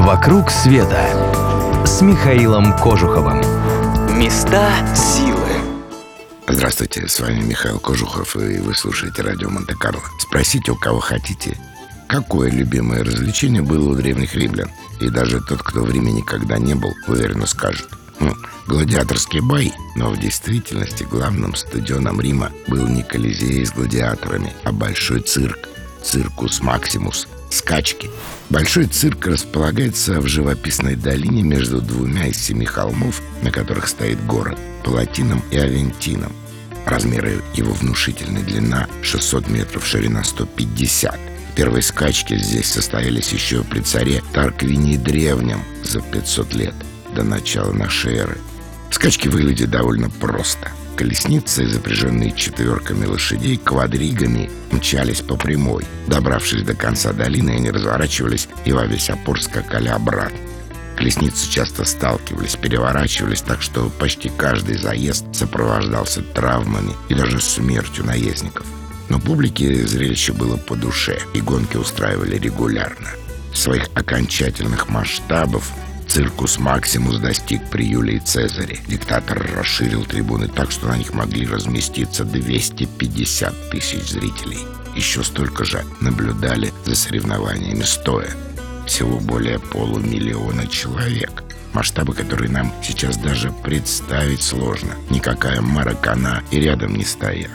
«Вокруг света» с Михаилом Кожуховым. Места силы. Здравствуйте, с вами Михаил Кожухов, и вы слушаете радио Монте-Карло. Спросите у кого хотите, какое любимое развлечение было у древних римлян? И даже тот, кто в Риме никогда не был, уверенно скажет. Ну, гладиаторские бои. Но в действительности главным стадионом Рима был не Колизей с гладиаторами, а большой цирк. Циркус Максимус – скачки. Большой цирк располагается в живописной долине между двумя из семи холмов, на которых стоит город – Палатином и Авентином. Размеры его внушительны: длина 600 метров, ширина 150. Первые скачки здесь состоялись еще при царе Тарквине Древнем за 500 лет до начала нашей эры. Скачки выглядят довольно просто – колесницы, запряженные четверками лошадей, квадригами, мчались по прямой. Добравшись до конца долины, они разворачивались и во весь опор скакали обратно. Колесницы часто сталкивались, переворачивались, так что почти каждый заезд сопровождался травмами и даже смертью наездников. Но публике зрелище было по душе, и гонки устраивали регулярно. Своих окончательных масштабов Циркус Максимус достиг при Юлии Цезаре. Диктатор расширил трибуны так, что на них могли разместиться 250 тысяч зрителей. Еще столько же наблюдали за соревнованиями стоя. Всего более полумиллиона человек. Масштабы, которые нам сейчас даже представить сложно. Никакая маракана и рядом не стояла.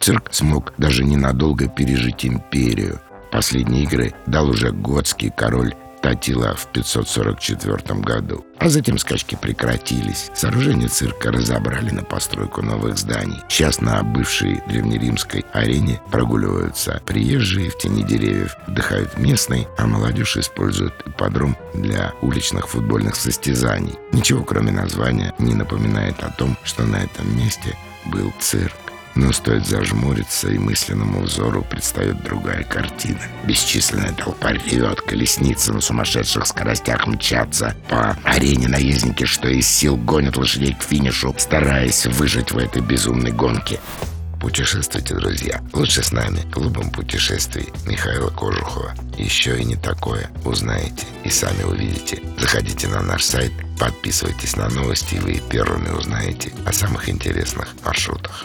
Цирк смог даже ненадолго пережить империю. Последние игры дал уже готский король Татила в 544 году. А затем скачки прекратились. Сооружение цирка разобрали на постройку новых зданий. Сейчас на бывшей древнеримской арене прогуливаются приезжие в тени деревьев, отдыхают местные, а молодежь использует ипподром для уличных футбольных состязаний. Ничего, кроме названия, не напоминает о том, что на этом месте был цирк. Но стоит зажмуриться, и мысленному взору предстает другая картина. Бесчисленная толпа ревет, колесницы на сумасшедших скоростях мчатся. По арене наездники, что из сил гонят лошадей к финишу, стараясь выжить в этой безумной гонке. Путешествуйте, друзья. Лучше с нами. Клубом путешествий Михаила Кожухова. Еще и не такое узнаете и сами увидите. Заходите на наш сайт, подписывайтесь на новости, и вы первыми узнаете о самых интересных маршрутах.